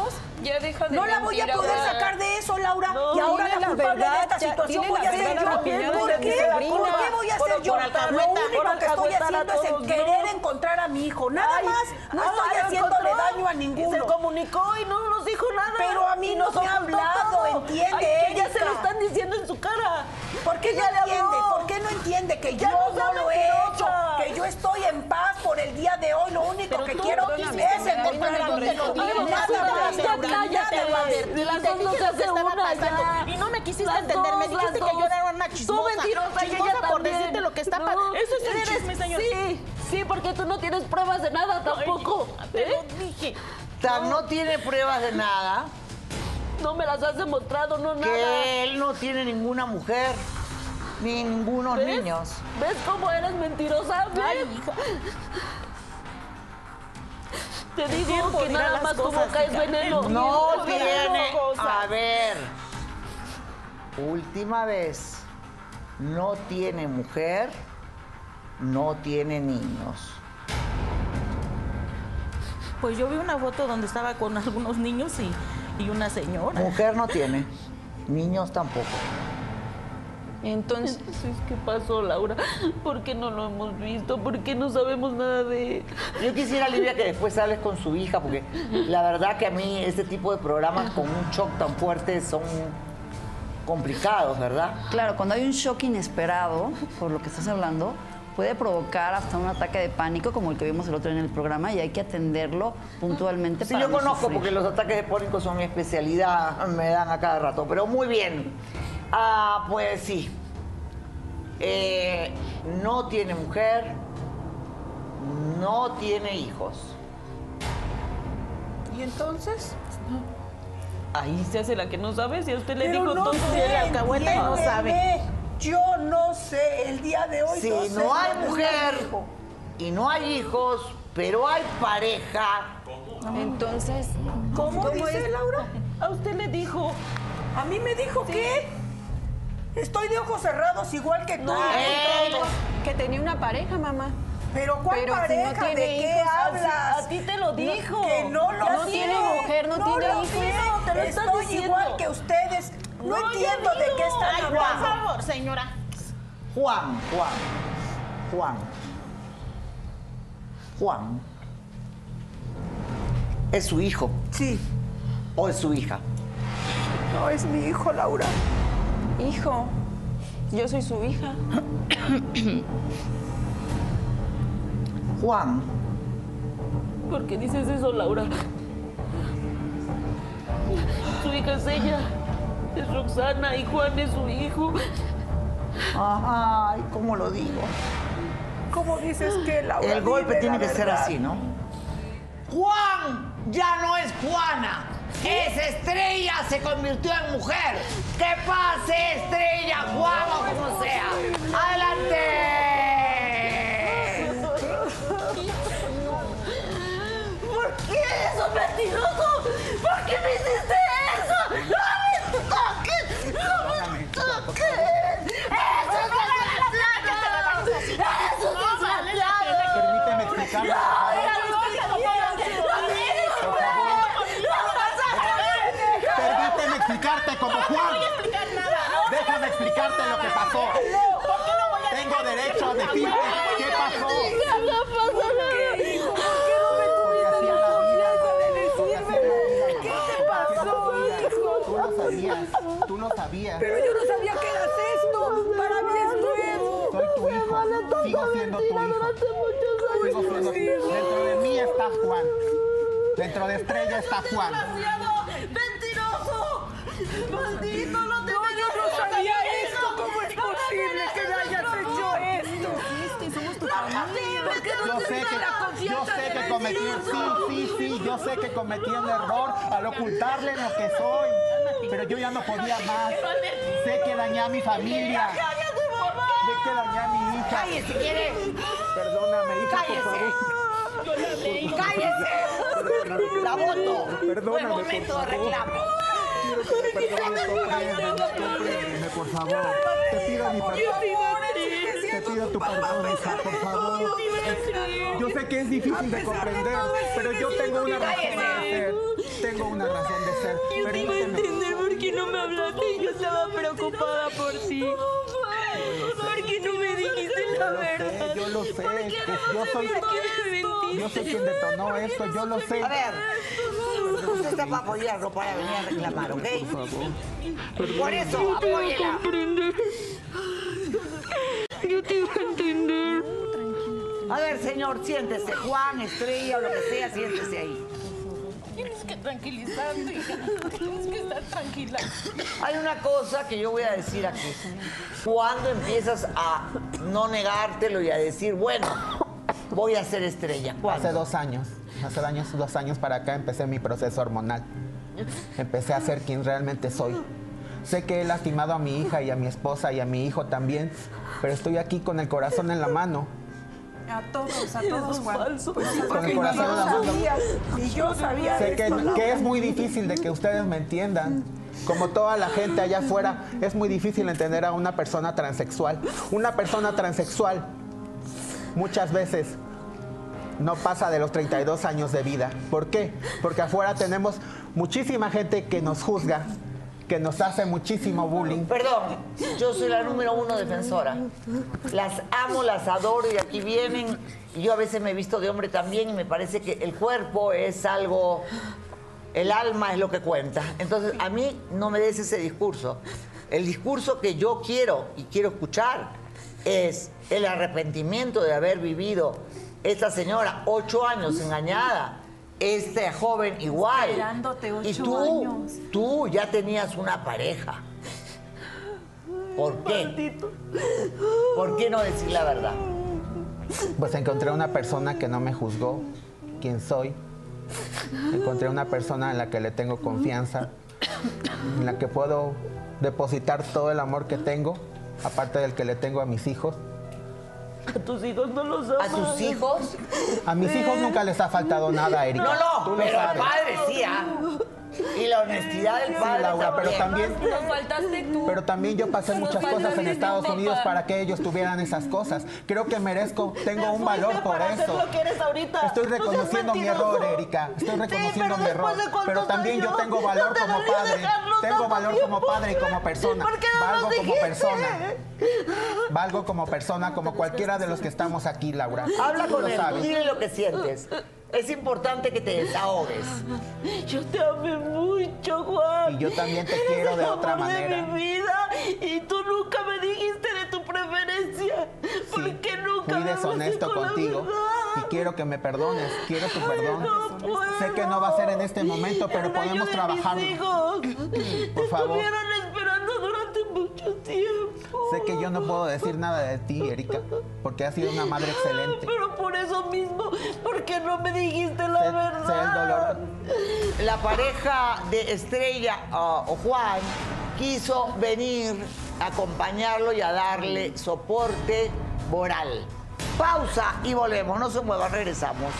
Ya deja de No la voy a poder ahora. sacar de eso, Laura. No, y ahora la la culpable de esta ya, situación voy a ser yo. ¿Por qué? ¿Por qué voy a ser yo? Lo único que estoy haciendo es querer encontrar a mi hijo. Nada Ay, más. No estoy haciéndole daño a Y se ninguno. comunicó y no nos dijo nada. Pero a mí no nos me ha hablado, entiende, ya se lo están diciendo en su cara. ¿Por qué no Ya le entiende? habló. ¿Por qué no entiende que Ya yo no lo he hecho? Que yo estoy en paz por el día de hoy. Lo único Pero que tú, quiero es encontrar a mí Nada más, nada más. Las dos no se hace una ya. y no me quisiste entender. me dijiste que yo era una chismosa. Tú mentirosa ella por decirte lo que está No, pasando. Eso es un eres- chisme, señor. Sí, sí, porque tú no tienes pruebas de nada tampoco. Te ¿eh? lo dije. Tan no tiene pruebas de nada No me las has demostrado, no nada. que él no tiene ninguna mujer ni ningunos ¿Ves? niños. ¿Ves cómo eres mentirosa? Ay, hija. Te digo que nada más caes hija. veneno. No tiene. cosas. A ver. Última vez. No tiene mujer, no tiene niños. Pues yo vi una foto donde estaba con algunos niños y, y una señora. Mujer no tiene, niños tampoco. Entonces, Entonces, ¿qué pasó, Laura? ¿Por qué no lo hemos visto? ¿Por qué no sabemos nada de él? Yo quisiera, Livia, que después hables con su hija, porque la verdad que a mí este tipo de programas con un shock tan fuerte son complicados, ¿verdad? Claro, cuando hay un shock inesperado, por lo que estás hablando, puede provocar hasta un ataque de pánico como el que vimos el otro día en el programa y hay que atenderlo puntualmente Sí, para yo no conozco sufrir. porque los ataques de pánico son mi especialidad, me dan a cada rato, pero muy bien. Ah, pues sí. Eh, no tiene mujer, no tiene hijos. ¿Y entonces? Ahí se hace la que no sabe. Si a usted le Pero dijo no todo. sé, la alcahueta y no sabe. Yo no sé, el día de hoy Si no sé hay mujer y no hay hijos, pero hay pareja, entonces, ¿Cómo, dice Laura? A usted le dijo. ¿A mí me dijo qué? Estoy de ojos cerrados igual que tú. él que tenía una pareja, mamá. Pero ¿cuál Pero si no pareja? ¿De tiene qué hijos, hablas? A ti te lo dijo. Que no lo No sé. tiene mujer, no tiene lo hijos. sé. No, te lo están Estoy diciendo. igual que ustedes. No, No, entiendo de qué están Ay, por hablando. favor, señora. Juan, Juan, Juan. Juan. ¿Es su hijo Sí, o es su hija? no es mi hijo, Laura. Hijo, yo soy su hija. Juan, ¿Por qué dices eso, Laura? Su hija es ella. Es Roxana y Juan es su hijo. ay, ¿cómo lo digo? ¿Cómo dices que Laura? El golpe tiene la que ser así, ¿no? Juan ya no es Juana. Es estrella, se convirtió en mujer. Que pase estrella, o como sea. Adelante. Está Juan. Dentro de Estrella está Juan. ¡Mentiroso! ¡Maldito! ¡No te No, yo no sabía esto. ¿Cómo es posible que me hayas hecho esto? Yo sé que, yo sé que cometí, sí, sí, sí, yo sé que cometí un error al ocultarle lo que soy. Pero yo ya no podía más. Sé que dañé a mi familia. Sé que dañé a mi hija. Perdóname, hija, por favor. ¡Cállese! La voto. Perdóname, Fue momento de reclamo. Compréndeme, por favor. Te pido mi perdón. Te pido tu perdón, hija, por favor. Yo sé que es difícil de comprender, pero yo tengo una razón de ser. Tengo una razón de ser. Permíteme. por qué no me hablaste. Yo estaba preocupada por ti. Dijiste la verdad? Yo lo sé, yo soy, yo soy quien detonó esto, yo lo sé. A ver, usted está para apoyarlo para venir a reclamar, ¿ok? Por eso, apóyela. Yo te iba a entender. A ver, señor, siéntese. Juan, Estrella o lo que sea, siéntese ahí. Tienes que tranquilizarte, hija. Tienes que estar tranquila. Hay una cosa que yo voy a decir aquí. Cuando empiezas a no negártelo y a decir, bueno, voy a ser estrella? ¿Cuándo? Hace dos años, hace años, dos años para acá empecé mi proceso hormonal. Empecé a ser quien realmente soy. Sé que he lastimado a mi hija y a mi esposa y a mi hijo también, pero estoy aquí con el corazón en la mano. A todos, a todos, Juan. Con el corazón en la mano. Y yo sabía Sé que, esto, que es muy difícil de que ustedes me entiendan. Como toda la gente allá afuera, es muy difícil entender a una persona transexual. Una persona transexual muchas veces no pasa de los 32 años de vida. ¿Por qué? Porque afuera tenemos muchísima gente que nos juzga, que nos hace muchísimo bullying. Perdón, yo soy la número uno defensora. Las amo, las adoro y aquí vienen. Y yo a veces me he visto de hombre también y me parece que el cuerpo es algo, el alma es lo que cuenta. Entonces a mí no me des ese discurso. El discurso que yo quiero y quiero escuchar es el arrepentimiento de haber vivido esta señora ocho años engañada. Este joven igual. Esperándote y tú, años. tú ya tenías una pareja. ¿Por qué? ¿Por qué no decir la verdad? Pues encontré una persona que no me juzgó quién soy. Encontré una persona en la que le tengo confianza, en la que puedo depositar todo el amor que tengo, aparte del que le tengo a mis hijos. A tus hijos no los ¿A amas. tus hijos? A mis hijos nunca les ha faltado nada, Erika. No, no, Tú pero sabes. padre sí, ¿ah? Y la honestidad del Sí, padre Laura, pero también, Nos faltaste tú. pero también yo pasé muchas cosas en Estados Unidos para que ellos tuvieran esas cosas. Creo que merezco, tengo un valor por eso. lo que eres ahorita. Estoy reconociendo mi error, Erika. Estoy reconociendo mi error. Pero también yo tengo no valor te como padre. Tengo valor como padre y como persona. ¿Por qué no Valgo nos como persona. Valgo como persona, como cualquiera de los que estamos aquí, Laura. Habla con él, sabes. dile lo que sientes. Es importante que te desahogues. Yo te amé mucho, Juan. Y yo también te quiero de El otra amor manera. de mi vida. Y tú nunca me dijiste de preferencia. ¿Por Sí, qué nunca fui me deshonesto con la contigo y quiero que me perdones, quiero tu perdón. no puedo. sé que no va a ser en este momento, pero El podemos hijos Por favor. estuvieron esperando durante mucho tiempo. Sé que yo no puedo decir nada de ti, Erika, porque has sido una madre excelente. Pero por eso mismo, ¿por qué no me dijiste la Sé- verdad? sé el dolor. La pareja de Estrella ah, o Juan quiso venir acompañarlo y a darle soporte moral. Pausa y volvemos, no se muevan, regresamos.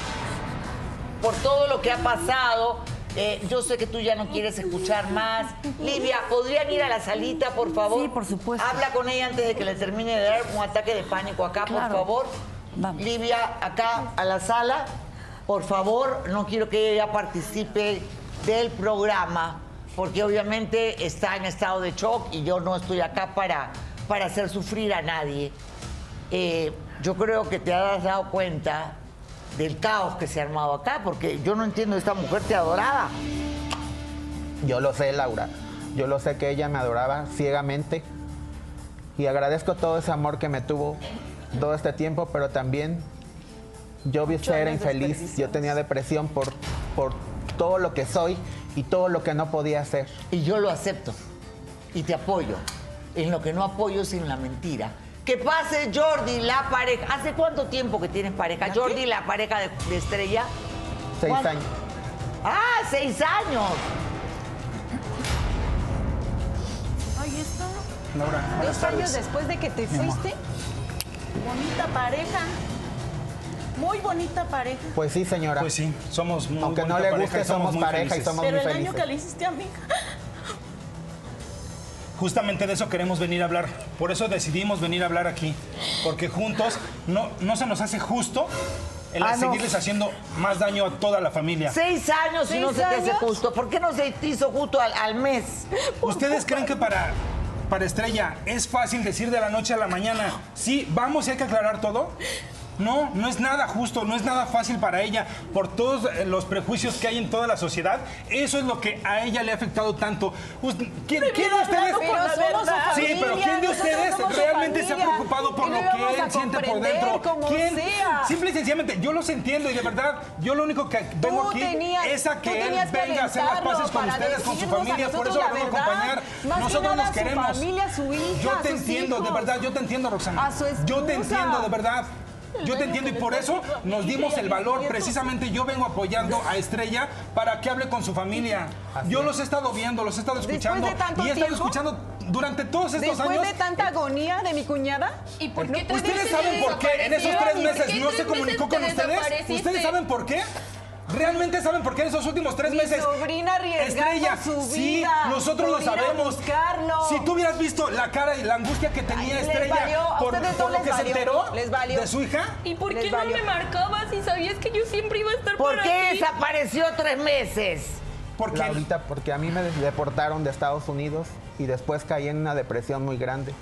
Por todo lo que ha pasado, eh, yo sé que tú ya no quieres escuchar más. Livia, ¿podrían ir a la salita, por favor? Sí, por supuesto. Habla con ella antes de que le termine de dar un ataque de pánico acá, Claro. por favor. Vamos. Livia, acá a la sala. Por favor, no quiero que ella participe del programa, porque obviamente está en estado de shock y yo no estoy acá para, para hacer sufrir a nadie. Eh, yo creo que te has dado cuenta del caos que se ha armado acá, porque yo no entiendo, esta mujer te adoraba. Yo lo sé, Laura. Yo lo sé que ella me adoraba ciegamente. Y agradezco todo ese amor que me tuvo todo este tiempo, pero también yo vi ser infeliz. Yo tenía depresión por, por todo lo que soy y todo lo que no podía hacer. Y yo lo acepto y te apoyo. En lo que no apoyo es en la mentira. Que pase Jordi, la pareja. ¿Hace cuánto tiempo que tienes pareja? Jordi, la pareja de, de Estrella. Seis años. Ah, seis años. Ahí está. Laura, Dos años después de que te fuiste, Bonita pareja. Muy bonita pareja. Pues sí, señora. Pues sí, somos muy Aunque no le pareja guste, y somos muy pareja y felices. somos Pero muy el daño felices. que le hiciste a mi. Justamente de eso queremos venir a hablar. Por eso decidimos venir a hablar aquí. Porque juntos no, no se nos hace justo el Ah, no. seguirles haciendo más daño a toda la familia. Seis años y no ¿Seis se te hace justo. ¿Por qué no se te hizo justo al, al mes? ¿Ustedes creen que para, para Estrella es fácil decir de la noche a la mañana, sí, vamos y hay que aclarar todo? No, no es nada justo, no es nada fácil para ella por todos eh, los prejuicios que hay en toda la sociedad. Eso es lo que a ella le ha afectado tanto. ¿Quién, quién de ustedes? Pero somos su Sí, pero familia, ¿quién de ustedes realmente se ha familia. preocupado por lo que él siente por dentro? ¿Quién? sea. Simple y sencillamente, yo los entiendo y de verdad, yo lo único que vengo aquí tenías- es a que él venga a hacer las paces con ustedes, con su familia, por eso la lo vengo a acompañar. Más Nosotros nos queremos. familia, su hija, yo te sus entiendo, de hijos. verdad, yo te entiendo, Roxana. A su yo te entiendo, de verdad. Yo te entiendo y por eso nos dimos el valor. Precisamente yo vengo apoyando a Estrella para que hable con su familia. Yo los he estado viendo, los he estado Después escuchando de tanto y he estado tiempo, escuchando durante todos estos después años. de tanta agonía de mi cuñada. ¿Y por qué ¿Ustedes saben por qué en esos tres meses ¿Por qué no se comunicó con te ustedes? ¿Ustedes saben por qué? ¿Realmente saben por qué en esos últimos tres Mi meses? sobrina Estrella, su sí, vida nosotros lo sabemos. buscarlo. Si tú hubieras visto la cara y la angustia que tenía Ay, les Estrella valió, por, ustedes por no lo les que se enteró les valió. de su hija. ¿Y por qué no me marcabas si sabías que yo siempre iba a estar ¿Por para qué ti? desapareció tres meses? Porque Laurita, porque a mí me deportaron de Estados Unidos y después caí en una depresión muy grande.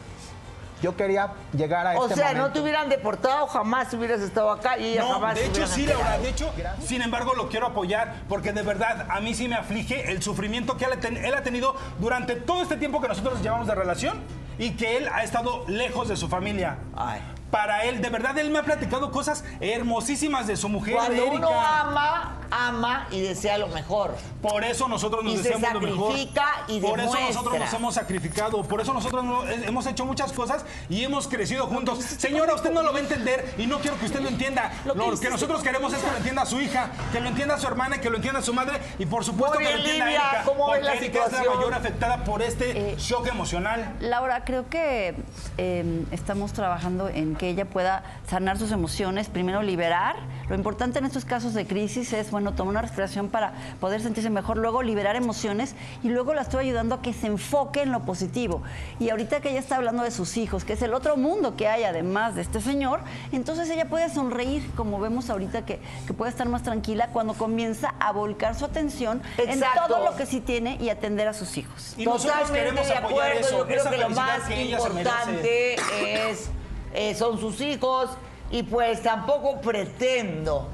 Yo quería llegar a O este sea, no te hubieran deportado, jamás hubieras estado acá y ella No, jamás de hecho sí. Laura, de hecho, sin embargo lo quiero apoyar porque de verdad a mí sí me aflige el sufrimiento que él ha tenido durante todo este tiempo que nosotros llevamos de relación y que él ha estado lejos de su familia. Ay. Para él, de verdad, él me ha platicado cosas hermosísimas de su mujer, Cuando de uno Erika. ama, ama y desea lo mejor. Por eso nosotros nos Y se deseamos lo mejor. sacrifica y Por eso nosotros nos hemos sacrificado. Por eso nosotros no- eh, hemos hecho muchas cosas y hemos crecido juntos. Señora, usted no lo va a entender y no quiero que usted lo entienda. Lo, que, nosotros queremos es que lo entienda su hija, que lo entienda su hermana, que lo entienda su madre y por supuesto que lo entienda Livia, Erika. ¿cómo porque la Erika es la mayor afectada por este shock emocional. Laura, creo que eh, estamos trabajando en que ella pueda sanar sus emociones, primero liberar. Lo importante en estos casos de crisis es, bueno, tomar una respiración para poder sentirse mejor, luego liberar emociones y luego la estoy ayudando a que se enfoque en lo positivo. Y ahorita que ella está hablando de sus hijos, que es el otro mundo que hay además de este señor, entonces ella puede sonreír, como vemos ahorita que, que puede estar más tranquila cuando comienza a volcar su atención Exacto. en todo lo que sí tiene y atender a sus hijos. Y nosotros Totalmente queremos de acuerdo. eso, Yo creo esa que lo más que importante es eh, son sus hijos y pues tampoco pretendo,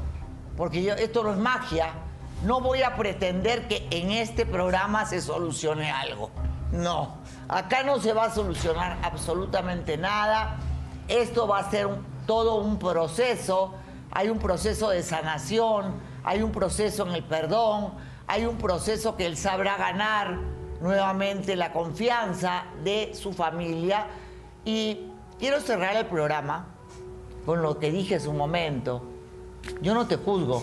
porque esto no es magia, no voy a pretender que en este programa se solucione algo. No, acá no se va a solucionar absolutamente nada. Esto va a ser todo un proceso. Hay un proceso de sanación, hay un proceso en el perdón, hay un proceso que él sabrá ganar nuevamente la confianza de su familia Y quiero cerrar el programa con lo que dije hace un momento. Yo no te juzgo.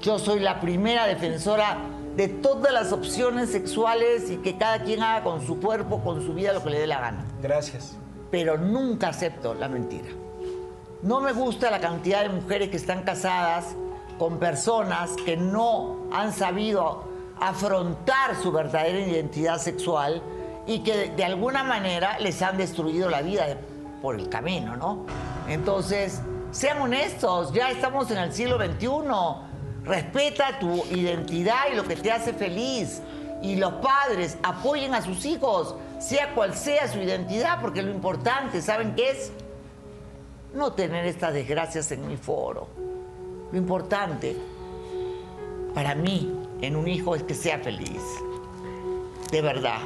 Yo soy la primera defensora de todas las opciones sexuales y que cada quien haga con su cuerpo, con su vida, lo que le dé la gana. Gracias. Pero nunca acepto la mentira. No me gusta la cantidad de mujeres que están casadas con personas que no han sabido afrontar su verdadera identidad sexual y que de, alguna manera les han destruido la vida por el camino, ¿no? Entonces, sean honestos, ya estamos en el siglo XXI. Respeta tu identidad y lo que te hace feliz. Y los padres apoyen a sus hijos, sea cual sea su identidad, porque lo importante, ¿saben qué es? No tener estas desgracias en mi foro. Lo importante para mí en un hijo es que sea feliz. De verdad.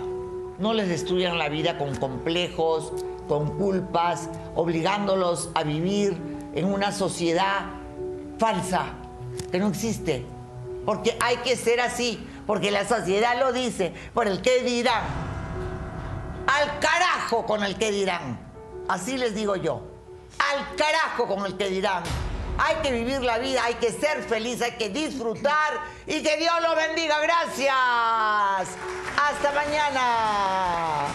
No les destruyan la vida con complejos, con culpas, obligándolos a vivir en una sociedad falsa que no existe. Porque hay que ser así, porque la sociedad lo dice, por el que dirán. Al carajo con el que dirán. Así les digo yo. Al carajo con el que dirán. Hay que vivir la vida, hay que ser feliz, hay que disfrutar y que Dios lo bendiga. Gracias. Hasta mañana.